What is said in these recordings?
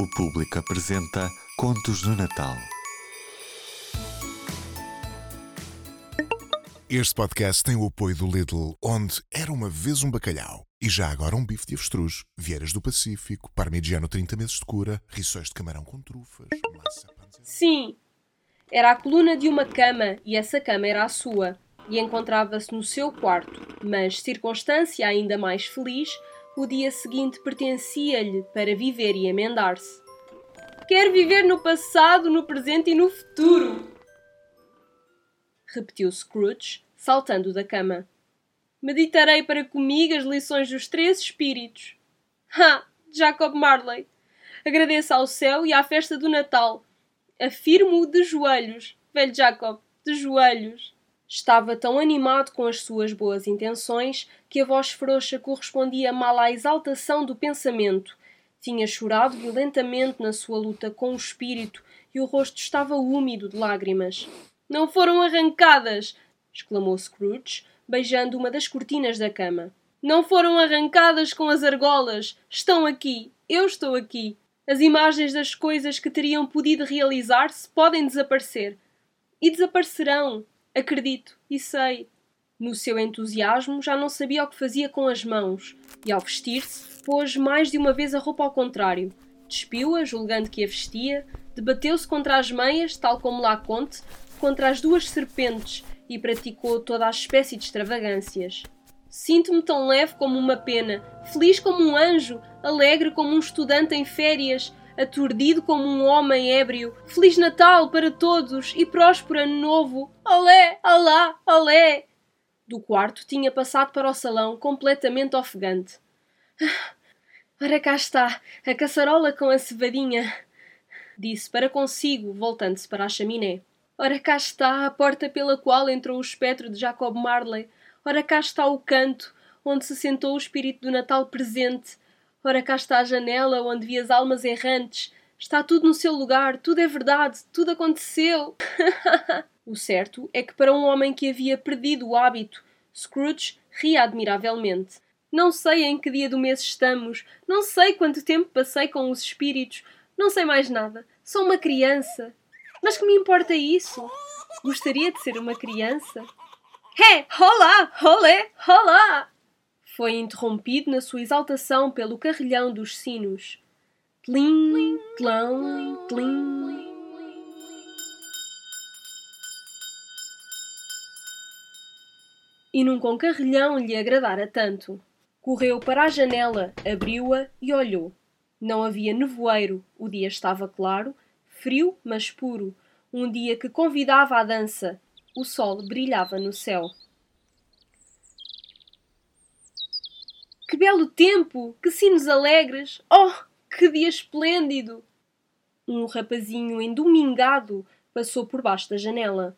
O público apresenta Contos do Natal. Este podcast tem o apoio do Lidl, onde era uma vez um bacalhau e já agora um bife de avestruz, vieiras do Pacífico, parmigiano 30 meses de cura, rissóis de camarão com trufas, massa. Sim, era a coluna de uma cama e essa cama era a sua e encontrava-se no seu quarto, mas, circunstância ainda mais feliz, o dia seguinte pertencia-lhe para viver e emendar-se. Quer viver no passado, no presente e no futuro! Repetiu Scrooge, saltando da cama. Meditarei para comigo as lições dos três espíritos. Ha! Jacob Marley! Agradeço ao céu e à festa do Natal. Afirmo-o de joelhos, velho Jacob, de joelhos. Estava tão animado com as suas boas intenções que a voz frouxa correspondia mal à exaltação do pensamento. Tinha chorado violentamente na sua luta com o espírito e o rosto estava úmido de lágrimas. Não foram arrancadas! exclamou Scrooge, beijando uma das cortinas da cama. Não foram arrancadas com as argolas! Estão aqui! Eu estou aqui! As imagens das coisas que teriam podido realizar-se podem desaparecer. E desaparecerão! Acredito e sei. No seu entusiasmo, já não sabia o que fazia com as mãos, e ao vestir-se, pôs mais de uma vez a roupa ao contrário. Despiu-a, julgando que a vestia, debateu-se contra as meias, tal como lá conte, contra as duas serpentes, e praticou toda a espécie de extravagâncias. Sinto-me tão leve como uma pena, feliz como um anjo, alegre como um estudante em férias, aturdido como um homem ébrio. Feliz Natal para todos e próspero ano novo. Olé, alá, olé! Do quarto tinha passado para o salão completamente ofegante. Ah, ora cá está, a caçarola com a cevadinha, disse para consigo, voltando-se para a chaminé. Ora cá está a porta pela qual entrou o espectro de Jacob Marley. Ora cá está o canto, onde se sentou o espírito do Natal presente. Ora cá está a janela onde vi as almas errantes. Está tudo no seu lugar, tudo é verdade, tudo aconteceu. o certo é que para um homem que havia perdido o hábito, Scrooge ria admiravelmente. Não sei em que dia do mês estamos, não sei quanto tempo passei com os espíritos, não sei mais nada. Sou uma criança. Mas que me importa isso? Gostaria de ser uma criança? Hé, olá, olé, olá! Foi interrompido na sua exaltação pelo carrilhão dos sinos. Tlim, tlão, tlim. E num concarrilhão lhe agradara tanto. Correu para a janela, abriu-a e olhou. Não havia nevoeiro, o dia estava claro, frio, mas puro, um dia que convidava à dança. O sol brilhava no céu. Belo tempo! Que sinos alegres! Oh, que dia esplêndido! Um rapazinho endomingado passou por baixo da janela.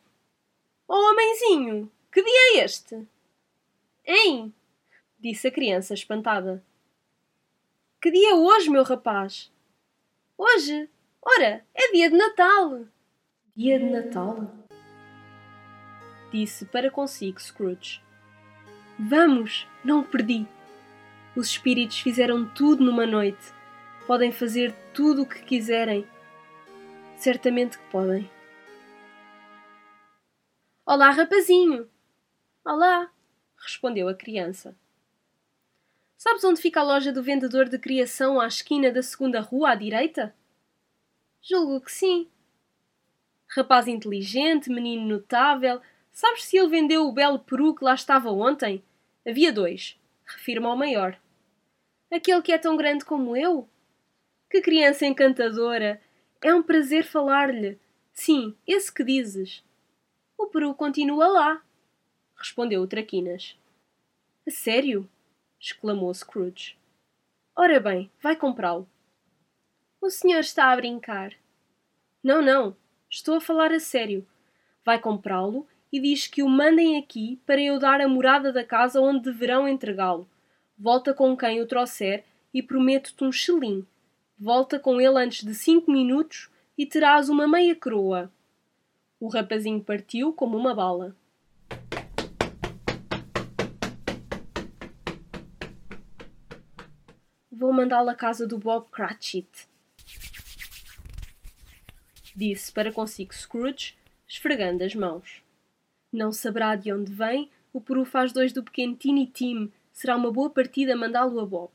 Oh, homenzinho! Que dia é este? Hein? disse a criança espantada. Que dia é hoje, meu rapaz? Hoje? Ora, é dia de Natal! Dia de Natal? Disse para consigo Scrooge. Vamos, não perdi. Os espíritos fizeram tudo numa noite. Podem fazer tudo o que quiserem. Certamente que podem. Olá, rapazinho! Olá! respondeu a criança. Sabes onde fica a loja do vendedor de criação à esquina da segunda rua à direita? Julgo que sim. Rapaz inteligente, menino notável. Sabes se ele vendeu o belo peru que lá estava ontem? Havia dois. Refiro-me ao maior. Aquele que é tão grande como eu? Que criança encantadora! É um prazer falar-lhe. Sim, esse que dizes. O peru continua lá, respondeu o Traquinas. A sério? exclamou Scrooge. Ora bem, vai comprá-lo. O senhor está a brincar. Não, não, estou a falar a sério. Vai comprá-lo e diz que o mandem aqui para eu dar a morada da casa onde deverão entregá-lo. Volta com quem o trouxer e prometo-te um chelim. Volta com ele antes de cinco minutos e terás uma meia coroa. O rapazinho partiu como uma bala. Vou mandá-lo à casa do Bob Cratchit, Disse para consigo Scrooge, esfregando as mãos. Não saberá de onde vem, o peru faz dois do pequeno Tiny Tim. Será uma boa partida mandá-lo a Bob.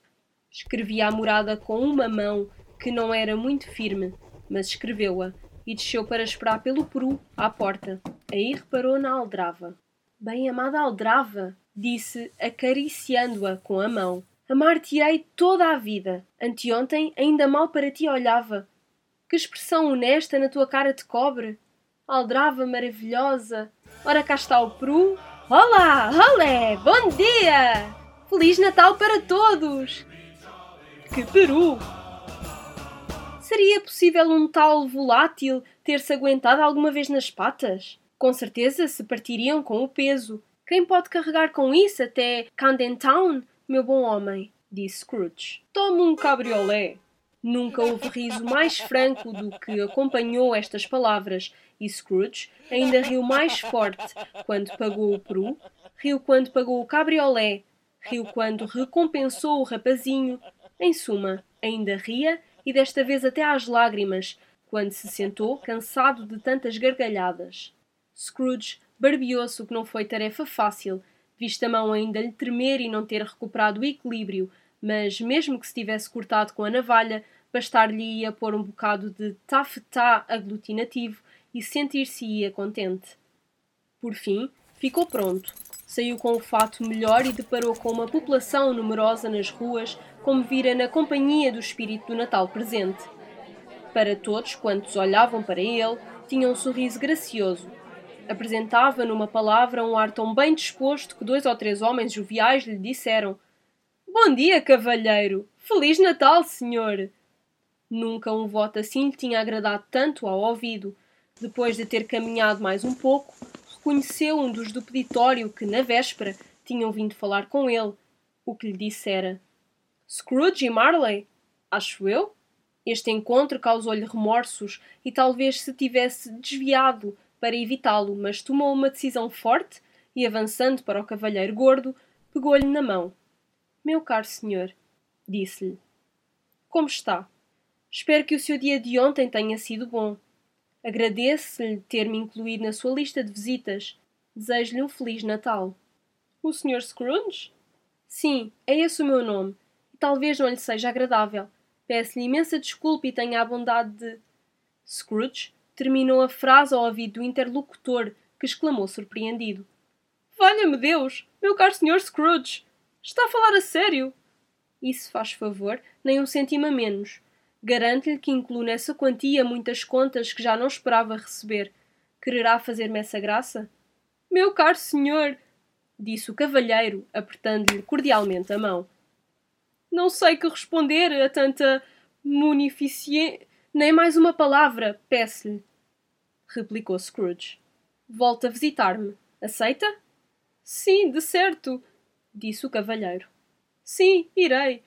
Escrevia a morada com uma mão, que não era muito firme, mas escreveu-a, e desceu para esperar pelo peru à porta. Aí reparou na aldrava. Bem amada aldrava, disse, acariciando-a com a mão. Amar-te-ei toda a vida. Anteontem ainda mal para ti olhava. Que expressão honesta na tua cara de cobre. Aldrava maravilhosa. Ora cá está o peru. Olá, olé, bom dia! Feliz Natal para todos! Que peru! Seria possível um tal volátil ter-se aguentado alguma vez nas patas? Com certeza se partiriam com o peso. Quem pode carregar com isso até Camden Town, meu bom homem? disse Scrooge. Tome um cabriolé. Nunca houve riso mais franco do que acompanhou estas palavras, e Scrooge ainda riu mais forte quando pagou o peru, riu quando pagou o cabriolé, riu quando recompensou o rapazinho. Em suma, ainda ria e desta vez até às lágrimas, quando se sentou, cansado de tantas gargalhadas. Scrooge barbeou-se, o que não foi tarefa fácil, visto a mão ainda lhe tremer e não ter recuperado o equilíbrio, mas mesmo que se tivesse cortado com a navalha, bastar-lhe-ia pôr um bocado de tafetá aglutinativo e sentir-se-ia contente. Por fim, ficou pronto. Saiu com o fato melhor e deparou com uma população numerosa nas ruas, como vira na companhia do espírito do Natal presente. Para todos quantos olhavam para ele, tinha um sorriso gracioso. Apresentava numa palavra um ar tão bem disposto que dois ou três homens joviais lhe disseram: Bom dia, cavalheiro! Feliz Natal, senhor! Nunca um voto assim lhe tinha agradado tanto ao ouvido. Depois de ter caminhado mais um pouco, reconheceu um dos do peditório que, na véspera, tinham vindo falar com ele. O que lhe dissera: Scrooge e Marley? Acho eu? Este encontro causou-lhe remorsos e talvez se tivesse desviado para evitá-lo, mas tomou uma decisão forte e, avançando para o cavalheiro gordo, pegou-lhe na mão. Meu caro senhor, disse-lhe, como está? Espero que o seu dia de ontem tenha sido bom. Agradeço-lhe ter-me incluído na sua lista de visitas. Desejo-lhe um Feliz Natal. O Sr. Scrooge? Sim, é esse o meu nome. E talvez não lhe seja agradável. Peço-lhe imensa desculpa e tenha a bondade de. Scrooge terminou a frase ao ouvido do interlocutor, que exclamou surpreendido. Valha-me Deus! Meu caro Sr. Scrooge! Está a falar a sério? Isso faz favor, nem um cêntimo a menos. Garanto-lhe que incluo nessa quantia muitas contas que já não esperava receber. Quererá fazer-me essa graça? Meu caro senhor! disse o cavalheiro, apertando-lhe cordialmente a mão. Não sei que responder a tanta munificência. Nem mais uma palavra, peço-lhe, replicou Scrooge. Volta a visitar-me. Aceita? Sim, de certo, disse o cavalheiro. Sim, irei.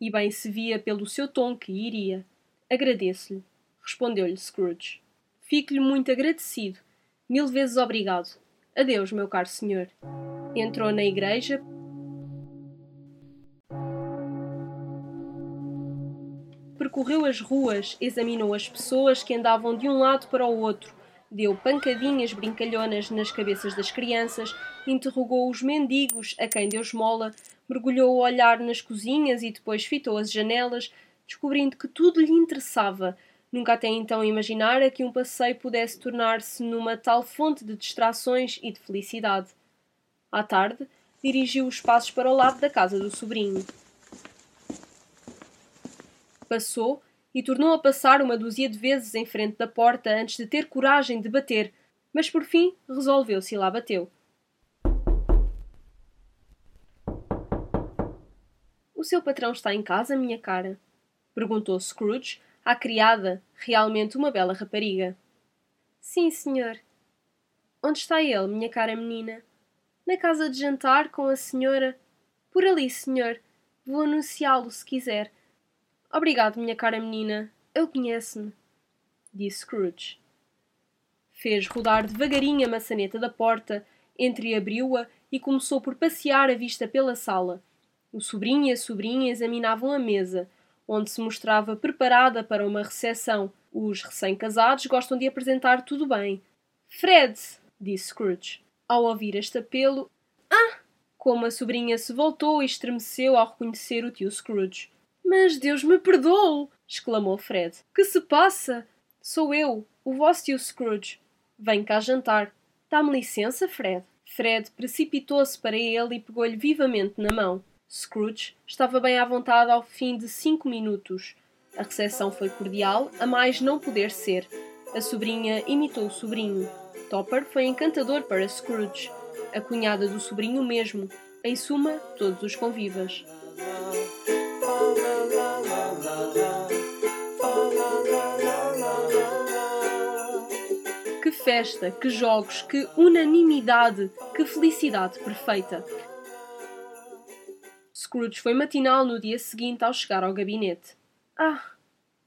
E bem se via pelo seu tom que iria. Agradeço-lhe, respondeu-lhe Scrooge. Fico-lhe muito agradecido. Mil vezes obrigado. Adeus, meu caro senhor. Entrou na igreja, percorreu as ruas, examinou as pessoas que andavam de um lado para o outro, deu pancadinhas brincalhonas nas cabeças das crianças, interrogou os mendigos a quem deu esmola, mergulhou o olhar nas cozinhas e depois fitou as janelas, descobrindo que tudo lhe interessava. Nunca até então imaginara que um passeio pudesse tornar-se numa tal fonte de distrações e de felicidade. À tarde, dirigiu os passos para o lado da casa do sobrinho passou e tornou a passar uma dúzia de vezes em frente da porta antes de ter coragem de bater, mas por fim resolveu-se e lá bateu. O seu patrão está em casa, minha cara? perguntou Scrooge à criada, realmente uma bela rapariga. Sim, senhor. Onde está ele, minha cara menina? Na casa de jantar com a senhora. Por ali, senhor. Vou anunciá-lo se quiser. Obrigado, minha cara menina. Ele conhece-me, disse Scrooge. Fez rodar devagarinho a maçaneta da porta, entreabriu-a e começou por passear a vista pela sala. O sobrinho e a sobrinha examinavam a mesa. onde se mostrava preparada para uma recepção. Os recém-casados gostam de apresentar tudo bem. Fred, disse Scrooge. Ao ouvir este apelo, ah! Como a sobrinha se voltou e estremeceu ao reconhecer o tio Scrooge. Mas Deus me perdoe! exclamou Fred. Que se passa? Sou eu, o vosso tio Scrooge. Vem cá jantar. Dá-me licença, Fred. Fred precipitou-se para ele e pegou-lhe vivamente na mão. Scrooge estava bem à vontade ao fim de cinco minutos. A recepção foi cordial, a mais não poder ser. A sobrinha imitou o sobrinho. Topper foi encantador para Scrooge. A cunhada do sobrinho mesmo. Em suma, todos os convivas. Que festa, que jogos, que unanimidade, que felicidade perfeita. Scrooge foi matinal no dia seguinte ao chegar ao gabinete. Ah,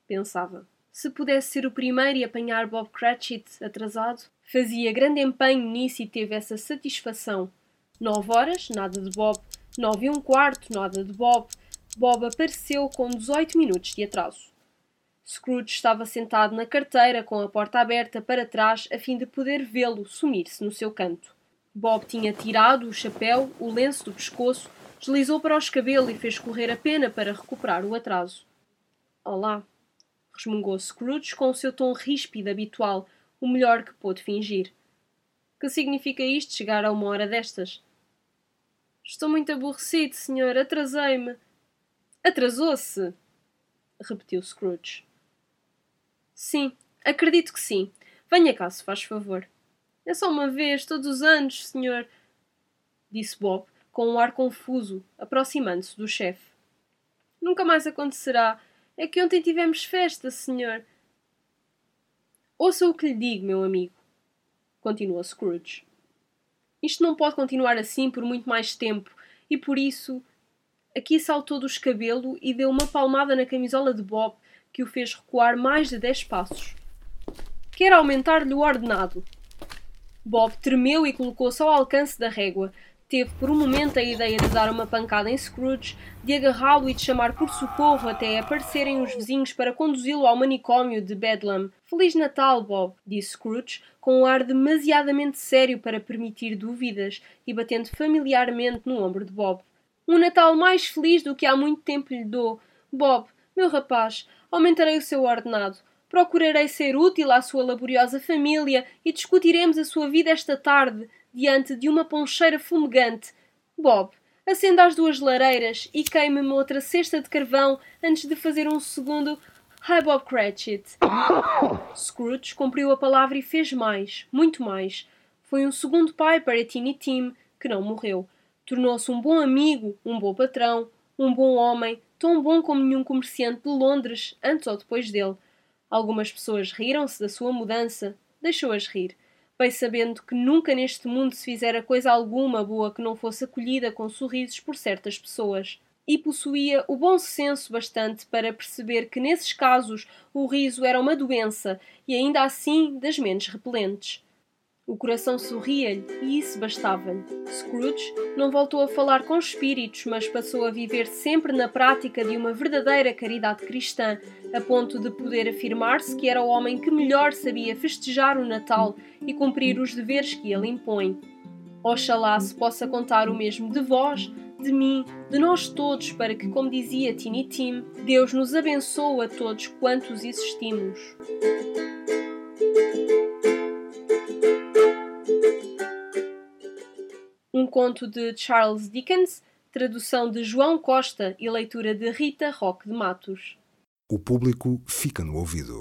pensava, se pudesse ser o primeiro e apanhar Bob Cratchit atrasado. Fazia grande empenho nisso e teve essa satisfação. Nove horas, nada de Bob. Nove e um quarto, nada de Bob. Bob apareceu com 18 minutos de atraso. Scrooge estava sentado na carteira com a porta aberta para trás a fim de poder vê-lo sumir-se no seu canto. Bob tinha tirado o chapéu, o lenço do pescoço, deslizou para o escabelo e fez correr a pena para recuperar o atraso. Olá, resmungou Scrooge com o seu tom ríspido habitual, o melhor que pôde fingir. Que significa isto chegar a uma hora destas? Estou muito aborrecido, senhor. Atrasei-me. Atrasou-se? repetiu Scrooge. Sim, acredito que sim. Venha cá, se faz favor. É só uma vez, todos os anos, senhor, disse Bob, com um ar confuso, aproximando-se do chefe. Nunca mais acontecerá. É que ontem tivemos festa, senhor. Ouça o que lhe digo, meu amigo, continuou Scrooge. Isto não pode continuar assim por muito mais tempo, e por isso. Aqui saltou do escabelo e deu uma palmada na camisola de Bob que o fez recuar mais de dez passos. Quer aumentar-lhe o ordenado. Bob tremeu e colocou-se ao alcance da régua, Teve por um momento a ideia de dar uma pancada em Scrooge, de agarrá-lo e de chamar por socorro até aparecerem os vizinhos para conduzi-lo ao manicômio de Bedlam. Feliz Natal, Bob, disse Scrooge, com um ar demasiadamente sério para permitir dúvidas e batendo familiarmente no ombro de Bob. Um Natal mais feliz do que há muito tempo lhe dou. Bob, meu rapaz, aumentarei o seu ordenado. Procurarei ser útil à sua laboriosa família e discutiremos a sua vida esta tarde diante de uma poncheira fumegante. Bob, acenda as duas lareiras e queime-me outra cesta de carvão antes de fazer um segundo Hi Bob Cratchit. Scrooge cumpriu a palavra e fez mais, muito mais. Foi um segundo pai para Tiny Tim, que não morreu. Tornou-se um bom amigo, um bom patrão, um bom homem, tão bom como nenhum comerciante de Londres, antes ou depois dele. Algumas pessoas riram-se da sua mudança. Deixou-as rir bem sabendo que nunca neste mundo se fizera coisa alguma boa que não fosse acolhida com sorrisos por certas pessoas. E possuía o bom senso bastante para perceber que nesses casos o riso era uma doença e ainda assim das menos repelentes. O coração sorria-lhe e isso bastava-lhe. Scrooge não voltou a falar com espíritos, mas passou a viver sempre na prática de uma verdadeira caridade cristã, a ponto de poder afirmar-se que era o homem que melhor sabia festejar o Natal e cumprir os deveres que ele impõe. Oxalá se possa contar o mesmo de vós, de mim, de nós todos, para que, como dizia Tiny Tim, Deus nos abençoe a todos quantos existimos. Conto de Charles Dickens, tradução de João Costa e leitura de Rita Roque de Matos. O público fica no ouvido.